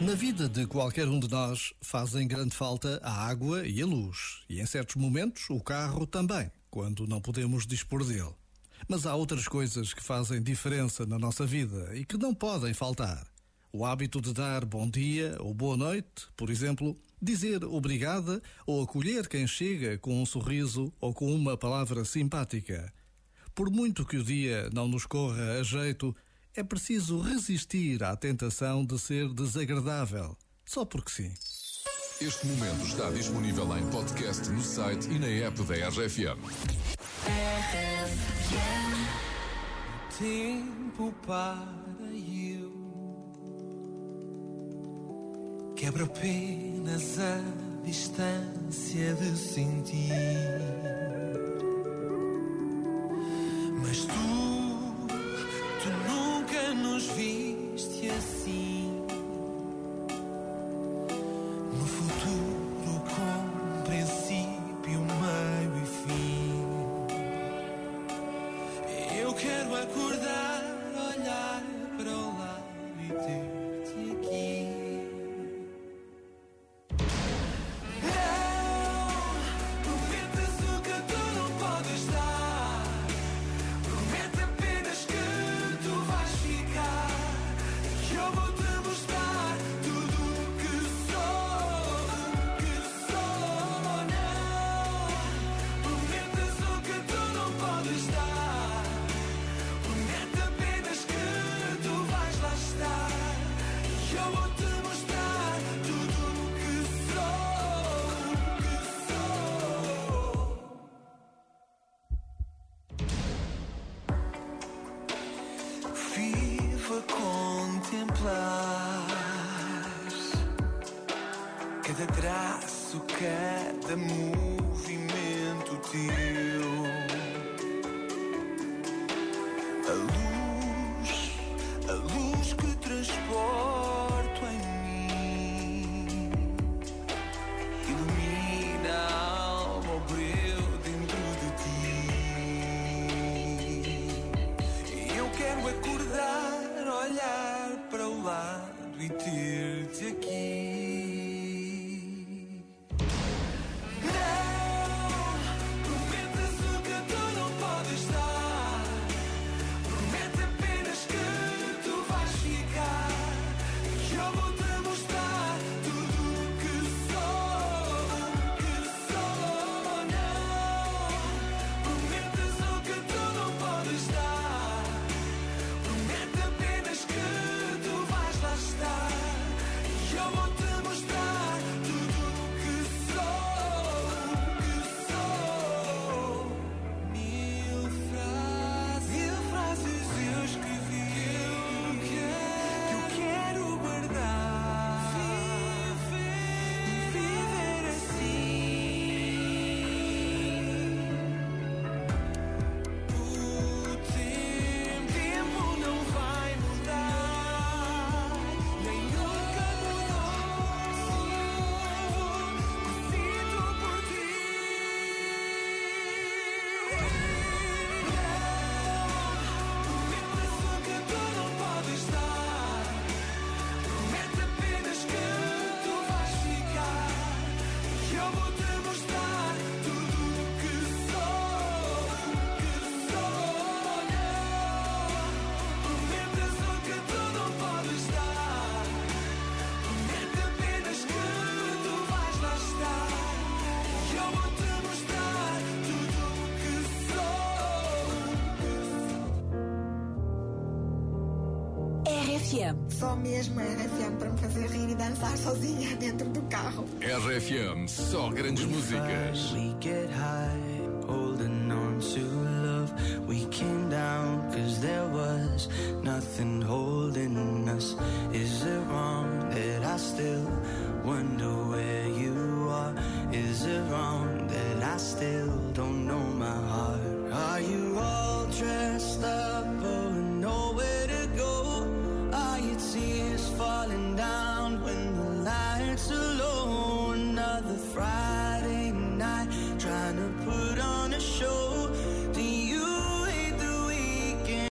Na vida de qualquer um de nós fazem grande falta a água e a luz, e em certos momentos o carro também, quando não podemos dispor dele. Mas há outras coisas que fazem diferença na nossa vida e que não podem faltar. O hábito de dar bom dia ou boa noite, por exemplo, dizer obrigada ou acolher quem chega com um sorriso ou com uma palavra simpática. Por muito que o dia não nos corra a jeito, é preciso resistir à tentação de ser desagradável, só porque sim. Este momento está disponível em podcast no site e na app da RFM. Tempo para eu quebra apenas a distância de sentir. Contemplar cada traço, cada movimento teu. A luz, a luz que transporto em mim ilumina a alma, o breu dentro de ti. Eu quero acordar, olhar e ter-te aqui. Não, prometas o que tu não podes dar. Promete apenas que tu vais ficar. Que eu vou RFM. Só mesmo a RFM para me fazer rir e dançar sozinha dentro do carro. RFM, só grandes músicas. We get high, holding on to love. We came down, cause there was nothing holding.